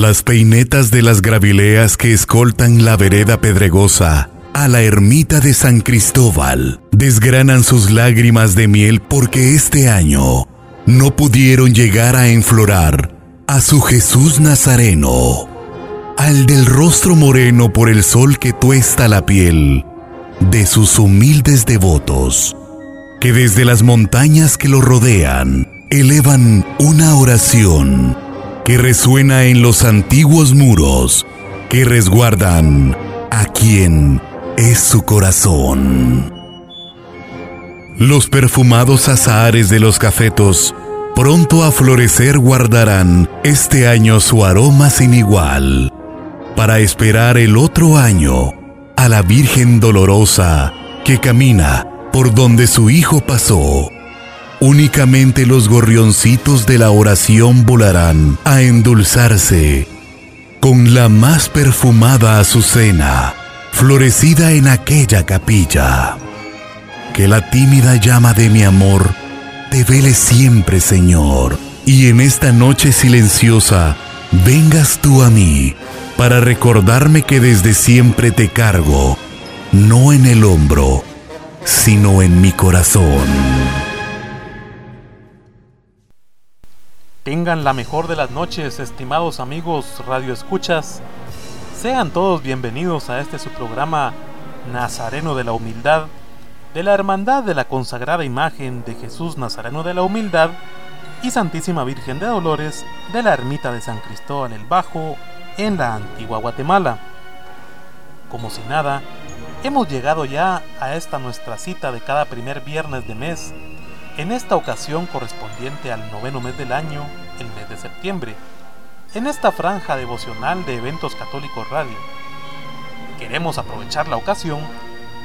Las peinetas de las gravileas que escoltan la vereda pedregosa a la ermita de San Cristóbal. Desgranan sus lágrimas de miel porque este año no pudieron llegar a enflorar a su Jesús Nazareno, al del rostro moreno por el sol que tuesta la piel de sus humildes devotos, que desde las montañas que lo rodean elevan una oración que resuena en los antiguos muros que resguardan a quien es su corazón. Los perfumados azahares de los cafetos pronto a florecer guardarán este año su aroma sin igual, para esperar el otro año a la Virgen dolorosa que camina por donde su Hijo pasó Únicamente los gorrioncitos de la oración volarán a endulzarse con la más perfumada azucena, florecida en aquella capilla. Que la tímida llama de mi amor te vele siempre, Señor, y en esta noche silenciosa vengas tú a mí para recordarme que desde siempre te cargo, no en el hombro, sino en mi corazón. Tengan la mejor de las noches, estimados amigos Radio Escuchas. Sean todos bienvenidos a este su programa Nazareno de la Humildad, de la Hermandad de la Consagrada Imagen de Jesús Nazareno de la Humildad y Santísima Virgen de Dolores de la Ermita de San Cristóbal el Bajo en la antigua Guatemala. Como si nada, hemos llegado ya a esta nuestra cita de cada primer viernes de mes en esta ocasión correspondiente al noveno mes del año, el mes de septiembre, en esta franja devocional de Eventos Católicos Radio. Queremos aprovechar la ocasión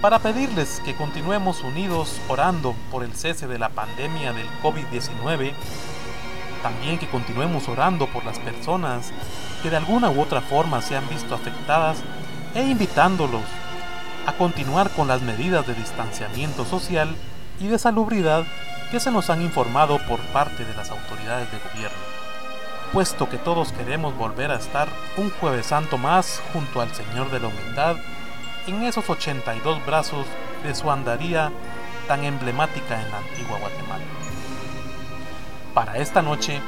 para pedirles que continuemos unidos orando por el cese de la pandemia del COVID-19, también que continuemos orando por las personas que de alguna u otra forma se han visto afectadas e invitándolos a continuar con las medidas de distanciamiento social y de salubridad que se nos han informado por parte de las autoridades de gobierno, puesto que todos queremos volver a estar un jueves santo más junto al Señor de la Humildad en esos 82 brazos de su andaría tan emblemática en la antigua Guatemala. Para esta noche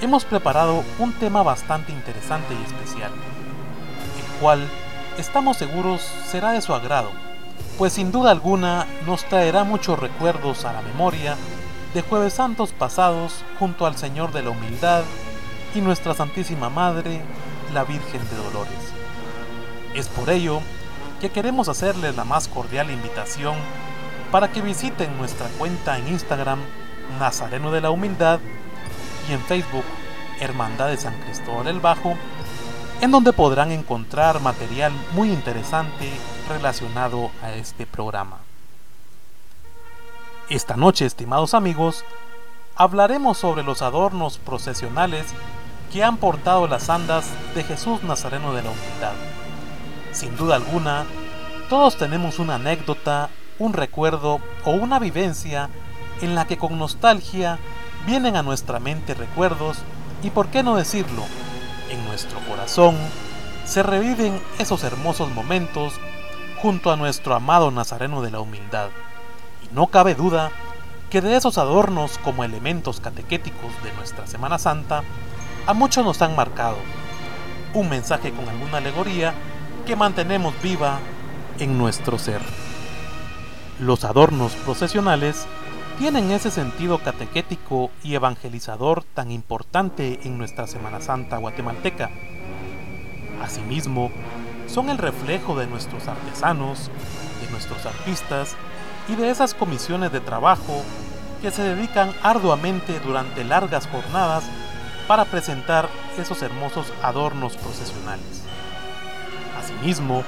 hemos preparado un tema bastante interesante y especial, el cual estamos seguros será de su agrado pues sin duda alguna nos traerá muchos recuerdos a la memoria de jueves santos pasados junto al Señor de la Humildad y nuestra Santísima Madre, la Virgen de Dolores. Es por ello que queremos hacerles la más cordial invitación para que visiten nuestra cuenta en Instagram Nazareno de la Humildad y en Facebook Hermandad de San Cristóbal el Bajo, en donde podrán encontrar material muy interesante relacionado a este programa. Esta noche, estimados amigos, hablaremos sobre los adornos procesionales que han portado las andas de Jesús Nazareno de la Humildad. Sin duda alguna, todos tenemos una anécdota, un recuerdo o una vivencia en la que con nostalgia vienen a nuestra mente recuerdos y, por qué no decirlo, en nuestro corazón se reviven esos hermosos momentos junto a nuestro amado Nazareno de la Humildad. Y no cabe duda que de esos adornos como elementos catequéticos de nuestra Semana Santa, a muchos nos han marcado. Un mensaje con alguna alegoría que mantenemos viva en nuestro ser. Los adornos procesionales tienen ese sentido catequético y evangelizador tan importante en nuestra Semana Santa guatemalteca. Asimismo, son el reflejo de nuestros artesanos, de nuestros artistas y de esas comisiones de trabajo que se dedican arduamente durante largas jornadas para presentar esos hermosos adornos procesionales. Asimismo,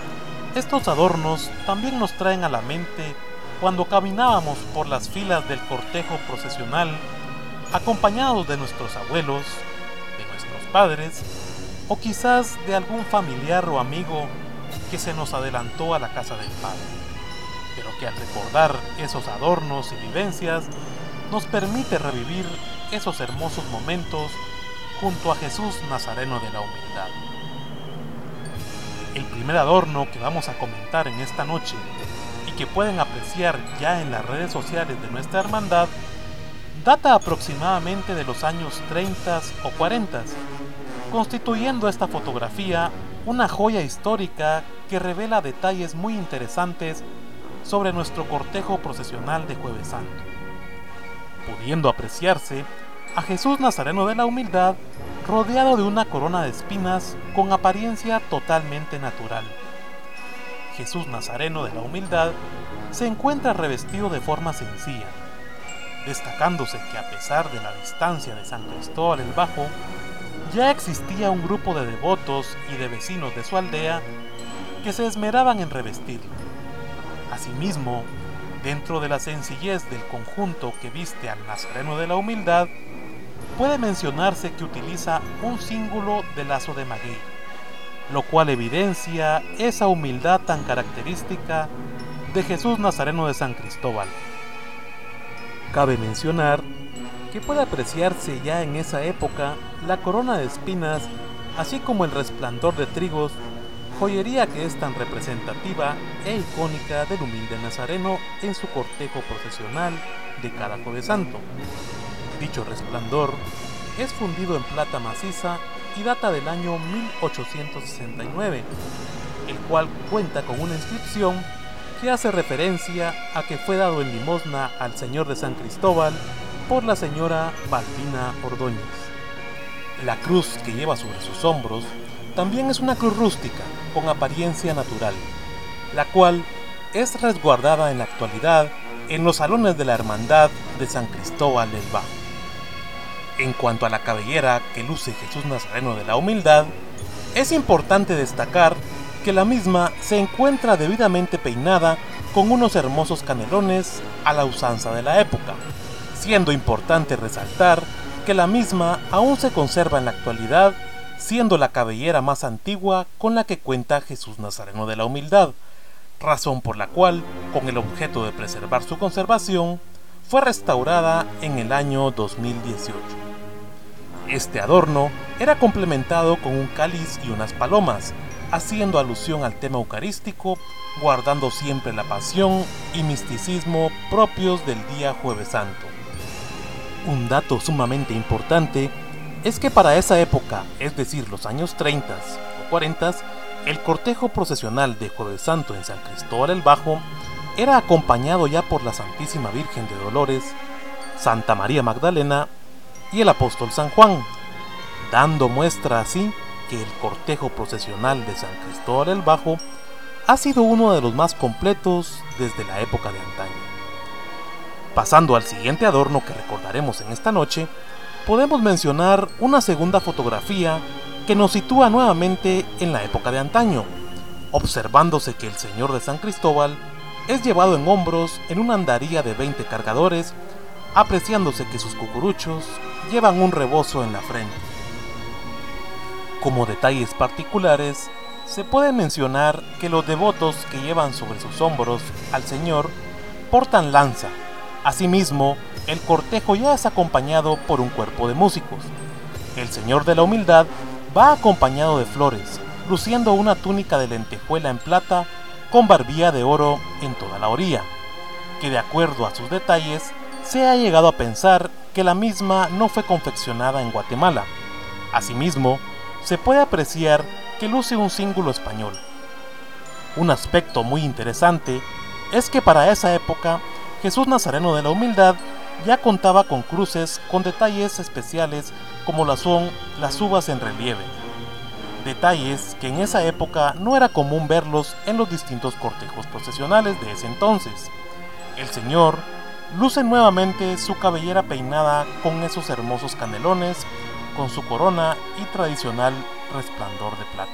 estos adornos también nos traen a la mente cuando caminábamos por las filas del cortejo procesional acompañados de nuestros abuelos, de nuestros padres o quizás de algún familiar o amigo que se nos adelantó a la casa del Padre, pero que al recordar esos adornos y vivencias nos permite revivir esos hermosos momentos junto a Jesús Nazareno de la Humildad. El primer adorno que vamos a comentar en esta noche y que pueden apreciar ya en las redes sociales de nuestra hermandad data aproximadamente de los años 30 o 40, constituyendo esta fotografía una joya histórica que revela detalles muy interesantes sobre nuestro cortejo procesional de Jueves Santo, pudiendo apreciarse a Jesús Nazareno de la Humildad rodeado de una corona de espinas con apariencia totalmente natural. Jesús Nazareno de la Humildad se encuentra revestido de forma sencilla, destacándose que a pesar de la distancia de San Cristóbal el Bajo, ya existía un grupo de devotos y de vecinos de su aldea que se esmeraban en revestirlo. Asimismo, dentro de la sencillez del conjunto que viste al Nazareno de la Humildad, puede mencionarse que utiliza un símbolo de lazo de maguey, lo cual evidencia esa humildad tan característica de Jesús Nazareno de San Cristóbal. Cabe mencionar que puede apreciarse ya en esa época la corona de espinas, así como el resplandor de trigos, joyería que es tan representativa e icónica del humilde nazareno en su cortejo procesional de cada jueves santo. Dicho resplandor es fundido en plata maciza y data del año 1869, el cual cuenta con una inscripción que hace referencia a que fue dado en limosna al señor de San Cristóbal por la señora Balbina Ordóñez. La cruz que lleva sobre sus hombros también es una cruz rústica con apariencia natural, la cual es resguardada en la actualidad en los salones de la Hermandad de San Cristóbal del Bajo. En cuanto a la cabellera que luce Jesús Nazareno de la Humildad, es importante destacar que la misma se encuentra debidamente peinada con unos hermosos canelones a la usanza de la época, siendo importante resaltar que la misma aún se conserva en la actualidad, siendo la cabellera más antigua con la que cuenta Jesús Nazareno de la Humildad, razón por la cual, con el objeto de preservar su conservación, fue restaurada en el año 2018. Este adorno era complementado con un cáliz y unas palomas, haciendo alusión al tema eucarístico, guardando siempre la pasión y misticismo propios del día jueves santo. Un dato sumamente importante es que para esa época, es decir, los años 30 o 40, el cortejo procesional de Jueves Santo en San Cristóbal el Bajo era acompañado ya por la Santísima Virgen de Dolores, Santa María Magdalena y el apóstol San Juan, dando muestra así que el cortejo procesional de San Cristóbal el Bajo ha sido uno de los más completos desde la época de antaño. Pasando al siguiente adorno que recordaremos en esta noche, podemos mencionar una segunda fotografía que nos sitúa nuevamente en la época de antaño, observándose que el Señor de San Cristóbal es llevado en hombros en una andaría de 20 cargadores, apreciándose que sus cucuruchos llevan un rebozo en la frente. Como detalles particulares, se puede mencionar que los devotos que llevan sobre sus hombros al Señor portan lanza. Asimismo, el cortejo ya es acompañado por un cuerpo de músicos. El Señor de la Humildad va acompañado de flores, luciendo una túnica de lentejuela en plata con barbilla de oro en toda la orilla, que de acuerdo a sus detalles se ha llegado a pensar que la misma no fue confeccionada en Guatemala. Asimismo, se puede apreciar que luce un símbolo español. Un aspecto muy interesante es que para esa época Jesús Nazareno de la Humildad ya contaba con cruces con detalles especiales como las son las uvas en relieve. Detalles que en esa época no era común verlos en los distintos cortejos procesionales de ese entonces. El Señor luce nuevamente su cabellera peinada con esos hermosos canelones, con su corona y tradicional resplandor de plata.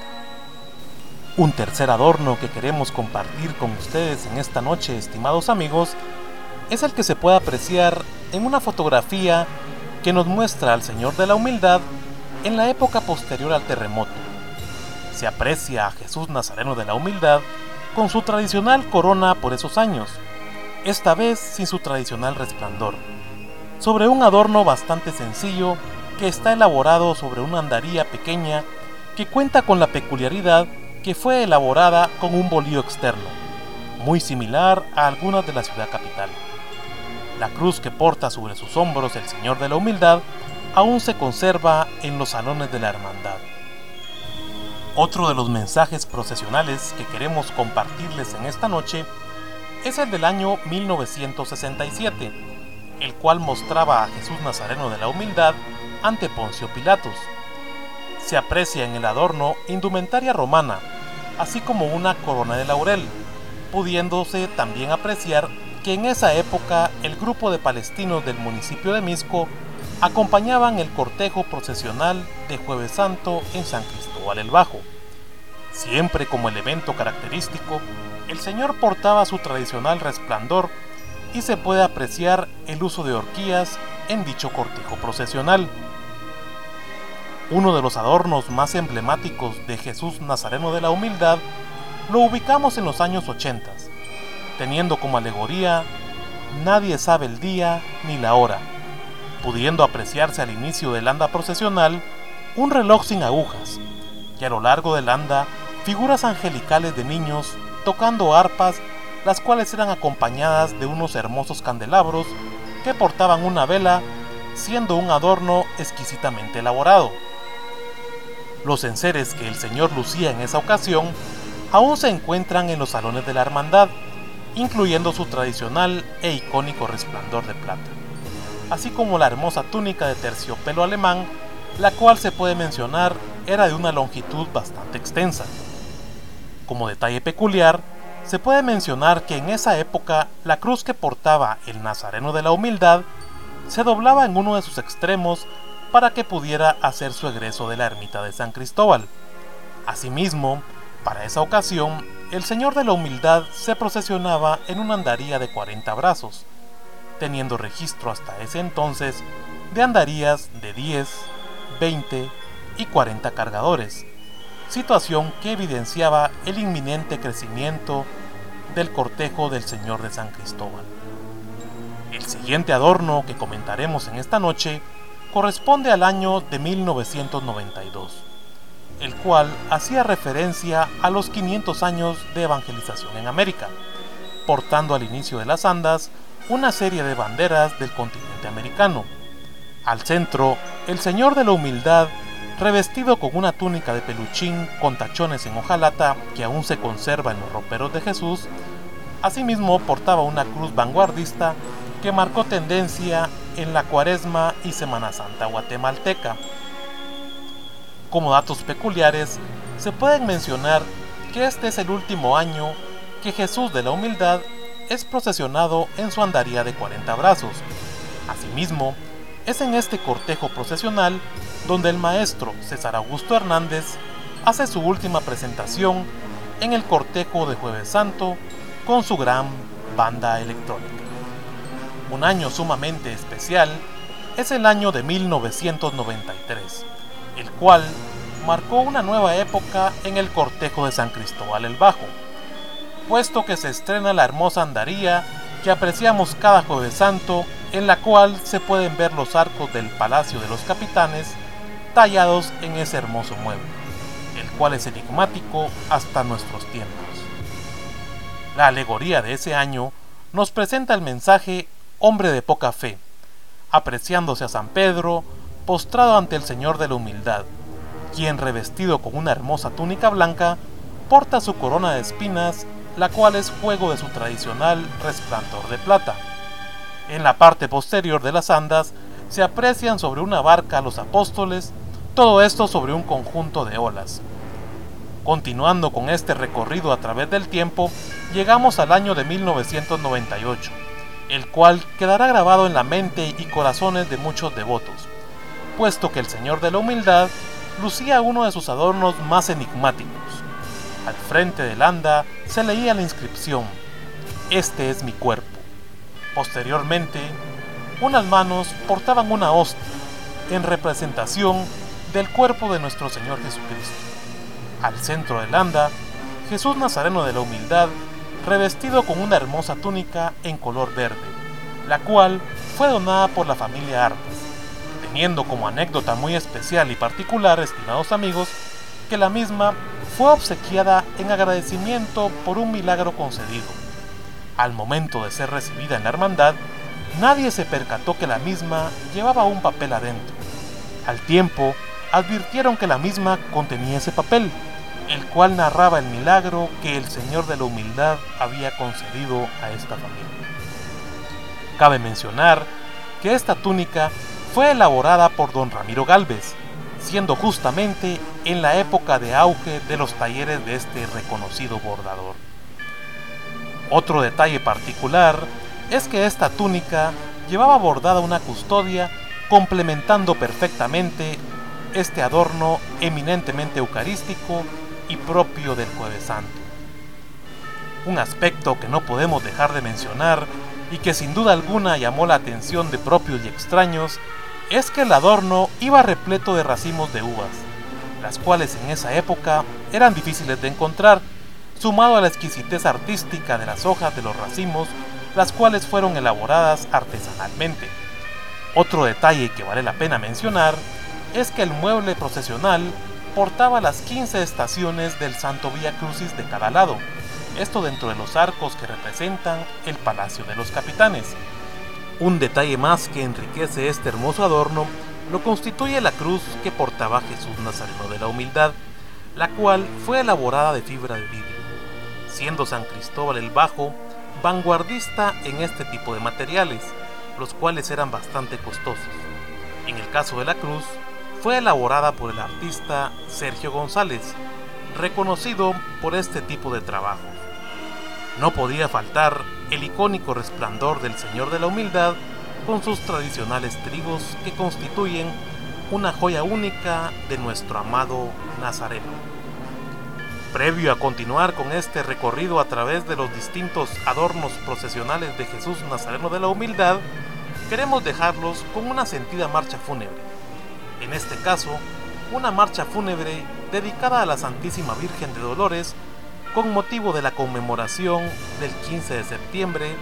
Un tercer adorno que queremos compartir con ustedes en esta noche, estimados amigos, es el que se puede apreciar en una fotografía que nos muestra al Señor de la Humildad en la época posterior al terremoto. Se aprecia a Jesús Nazareno de la Humildad con su tradicional corona por esos años, esta vez sin su tradicional resplandor, sobre un adorno bastante sencillo que está elaborado sobre una andaría pequeña que cuenta con la peculiaridad que fue elaborada con un bolío externo, muy similar a algunas de la ciudad capital. La cruz que porta sobre sus hombros el Señor de la Humildad aún se conserva en los salones de la Hermandad. Otro de los mensajes procesionales que queremos compartirles en esta noche es el del año 1967, el cual mostraba a Jesús Nazareno de la Humildad ante Poncio Pilatos. Se aprecia en el adorno indumentaria romana, así como una corona de laurel, pudiéndose también apreciar que en esa época el grupo de palestinos del municipio de Misco acompañaban el cortejo procesional de Jueves Santo en San Cristóbal el Bajo. Siempre como elemento característico, el Señor portaba su tradicional resplandor y se puede apreciar el uso de horquillas en dicho cortejo procesional. Uno de los adornos más emblemáticos de Jesús Nazareno de la Humildad lo ubicamos en los años 80, teniendo como alegoría Nadie sabe el día ni la hora, pudiendo apreciarse al inicio del anda procesional un reloj sin agujas, y a lo largo del anda figuras angelicales de niños tocando arpas, las cuales eran acompañadas de unos hermosos candelabros que portaban una vela, siendo un adorno exquisitamente elaborado. Los enseres que el Señor lucía en esa ocasión aún se encuentran en los salones de la hermandad, incluyendo su tradicional e icónico resplandor de plata, así como la hermosa túnica de terciopelo alemán, la cual se puede mencionar era de una longitud bastante extensa. Como detalle peculiar, se puede mencionar que en esa época la cruz que portaba el Nazareno de la Humildad se doblaba en uno de sus extremos para que pudiera hacer su egreso de la ermita de San Cristóbal. Asimismo, para esa ocasión, el Señor de la Humildad se procesionaba en una andaría de 40 brazos, teniendo registro hasta ese entonces de andarías de 10, 20 y 40 cargadores, situación que evidenciaba el inminente crecimiento del cortejo del Señor de San Cristóbal. El siguiente adorno que comentaremos en esta noche corresponde al año de 1992 el cual hacía referencia a los 500 años de evangelización en América, portando al inicio de las andas una serie de banderas del continente americano. Al centro, el Señor de la Humildad, revestido con una túnica de peluchín con tachones en hojalata que aún se conserva en los roperos de Jesús, asimismo portaba una cruz vanguardista que marcó tendencia en la Cuaresma y Semana Santa guatemalteca como datos peculiares, se pueden mencionar que este es el último año que Jesús de la Humildad es procesionado en su andaría de 40 brazos. Asimismo, es en este cortejo procesional donde el maestro César Augusto Hernández hace su última presentación en el cortejo de Jueves Santo con su gran banda electrónica. Un año sumamente especial es el año de 1993 el cual marcó una nueva época en el cortejo de San Cristóbal el Bajo, puesto que se estrena la hermosa andaría que apreciamos cada jueves santo, en la cual se pueden ver los arcos del Palacio de los Capitanes tallados en ese hermoso mueble, el cual es enigmático hasta nuestros tiempos. La alegoría de ese año nos presenta el mensaje hombre de poca fe, apreciándose a San Pedro, postrado ante el Señor de la Humildad, quien revestido con una hermosa túnica blanca, porta su corona de espinas, la cual es juego de su tradicional resplandor de plata. En la parte posterior de las andas se aprecian sobre una barca los apóstoles, todo esto sobre un conjunto de olas. Continuando con este recorrido a través del tiempo, llegamos al año de 1998, el cual quedará grabado en la mente y corazones de muchos devotos puesto que el Señor de la Humildad lucía uno de sus adornos más enigmáticos. Al frente del anda se leía la inscripción, Este es mi cuerpo. Posteriormente, unas manos portaban una hostia en representación del cuerpo de nuestro Señor Jesucristo. Al centro del anda, Jesús Nazareno de la Humildad, revestido con una hermosa túnica en color verde, la cual fue donada por la familia Artes teniendo como anécdota muy especial y particular, estimados amigos, que la misma fue obsequiada en agradecimiento por un milagro concedido. Al momento de ser recibida en la hermandad, nadie se percató que la misma llevaba un papel adentro. Al tiempo, advirtieron que la misma contenía ese papel, el cual narraba el milagro que el Señor de la Humildad había concedido a esta familia. Cabe mencionar que esta túnica fue elaborada por don Ramiro Galvez, siendo justamente en la época de auge de los talleres de este reconocido bordador. Otro detalle particular es que esta túnica llevaba bordada una custodia complementando perfectamente este adorno eminentemente eucarístico y propio del jueves santo. Un aspecto que no podemos dejar de mencionar y que sin duda alguna llamó la atención de propios y extraños es que el adorno iba repleto de racimos de uvas, las cuales en esa época eran difíciles de encontrar, sumado a la exquisitez artística de las hojas de los racimos, las cuales fueron elaboradas artesanalmente. Otro detalle que vale la pena mencionar es que el mueble procesional portaba las 15 estaciones del Santo Vía Crucis de cada lado, esto dentro de los arcos que representan el Palacio de los Capitanes. Un detalle más que enriquece este hermoso adorno lo constituye la cruz que portaba Jesús Nazareno de la Humildad, la cual fue elaborada de fibra de vidrio, siendo San Cristóbal el Bajo vanguardista en este tipo de materiales, los cuales eran bastante costosos. En el caso de la cruz, fue elaborada por el artista Sergio González, reconocido por este tipo de trabajo. No podía faltar el icónico resplandor del Señor de la Humildad con sus tradicionales trigos que constituyen una joya única de nuestro amado Nazareno. Previo a continuar con este recorrido a través de los distintos adornos procesionales de Jesús Nazareno de la Humildad, queremos dejarlos con una sentida marcha fúnebre. En este caso, una marcha fúnebre dedicada a la Santísima Virgen de Dolores con motivo de la conmemoración del 15 de septiembre,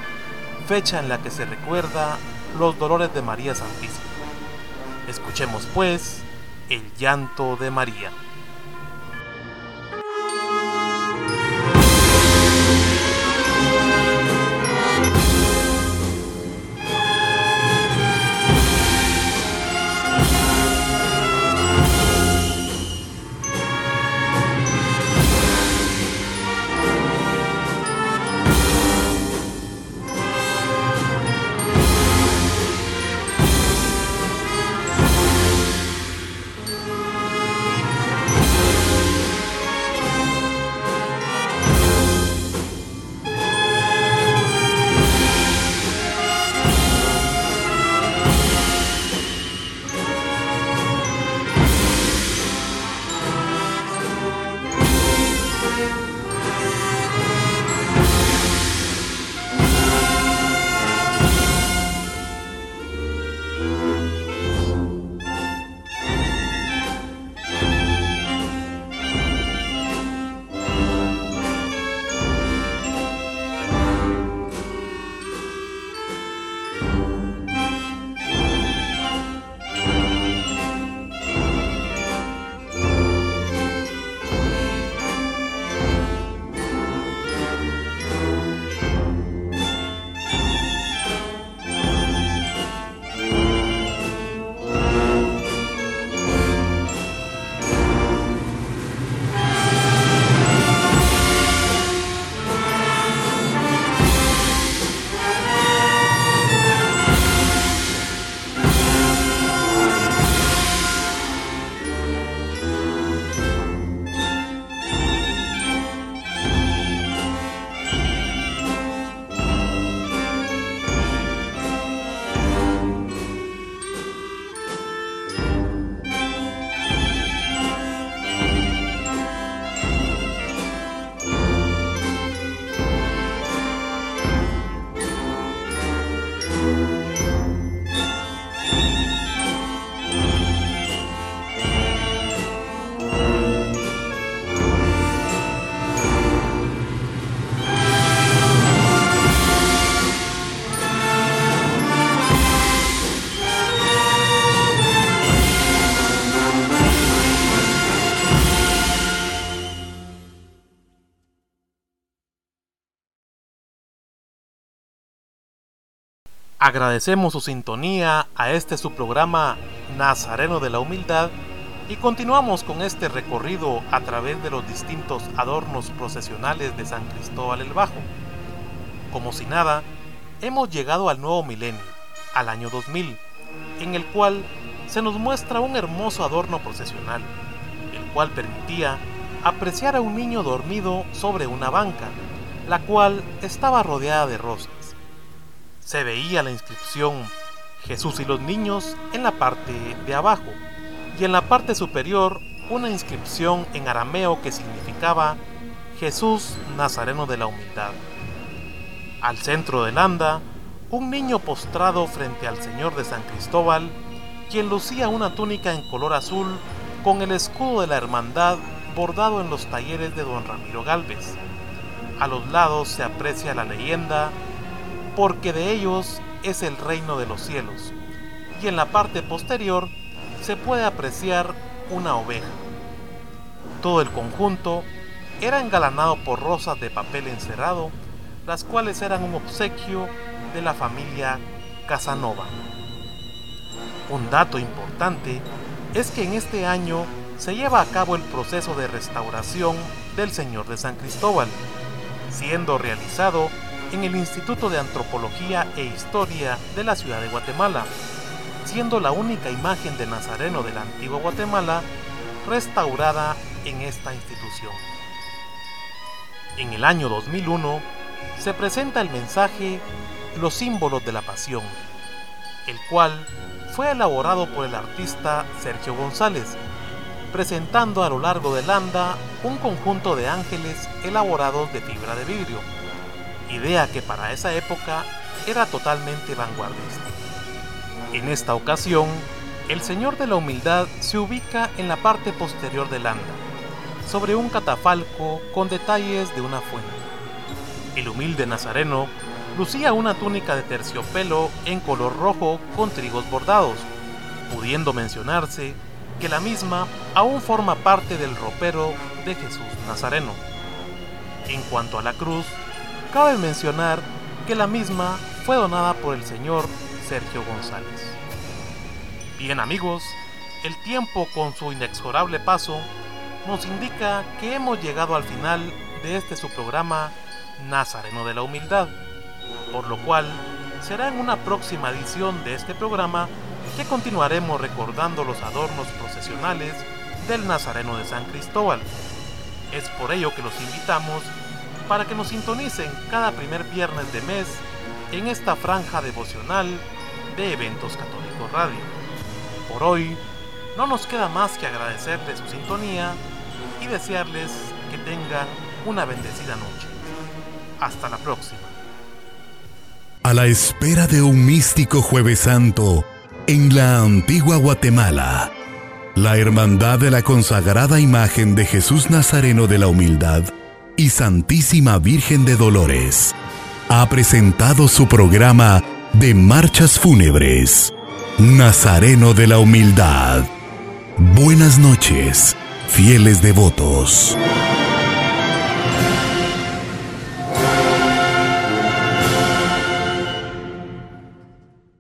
fecha en la que se recuerda los dolores de María Santísima. Escuchemos pues el llanto de María. Agradecemos su sintonía a este su programa Nazareno de la Humildad y continuamos con este recorrido a través de los distintos adornos procesionales de San Cristóbal el Bajo. Como si nada, hemos llegado al nuevo milenio, al año 2000, en el cual se nos muestra un hermoso adorno procesional, el cual permitía apreciar a un niño dormido sobre una banca, la cual estaba rodeada de rosas. Se veía la inscripción Jesús y los niños en la parte de abajo y en la parte superior una inscripción en arameo que significaba Jesús Nazareno de la Humildad. Al centro del anda, un niño postrado frente al Señor de San Cristóbal, quien lucía una túnica en color azul con el escudo de la hermandad bordado en los talleres de don Ramiro Galvez. A los lados se aprecia la leyenda porque de ellos es el reino de los cielos, y en la parte posterior se puede apreciar una oveja. Todo el conjunto era engalanado por rosas de papel encerado, las cuales eran un obsequio de la familia Casanova. Un dato importante es que en este año se lleva a cabo el proceso de restauración del Señor de San Cristóbal, siendo realizado en el Instituto de Antropología e Historia de la ciudad de Guatemala, siendo la única imagen de Nazareno de la antigua Guatemala restaurada en esta institución. En el año 2001 se presenta el mensaje Los símbolos de la pasión, el cual fue elaborado por el artista Sergio González, presentando a lo largo del anda un conjunto de ángeles elaborados de fibra de vidrio idea que para esa época era totalmente vanguardista. En esta ocasión, el Señor de la Humildad se ubica en la parte posterior del anda, sobre un catafalco con detalles de una fuente. El humilde nazareno lucía una túnica de terciopelo en color rojo con trigos bordados, pudiendo mencionarse que la misma aún forma parte del ropero de Jesús Nazareno. En cuanto a la cruz, Cabe mencionar que la misma fue donada por el señor Sergio González. Bien amigos, el tiempo con su inexorable paso nos indica que hemos llegado al final de este su programa Nazareno de la Humildad, por lo cual será en una próxima edición de este programa que continuaremos recordando los adornos procesionales del Nazareno de San Cristóbal. Es por ello que los invitamos para que nos sintonicen cada primer viernes de mes en esta franja devocional de Eventos Católicos Radio. Por hoy, no nos queda más que agradecerles su sintonía y desearles que tengan una bendecida noche. Hasta la próxima. A la espera de un místico jueves santo en la antigua Guatemala, la Hermandad de la consagrada imagen de Jesús Nazareno de la Humildad y Santísima Virgen de Dolores ha presentado su programa de marchas fúnebres, Nazareno de la Humildad. Buenas noches, fieles devotos.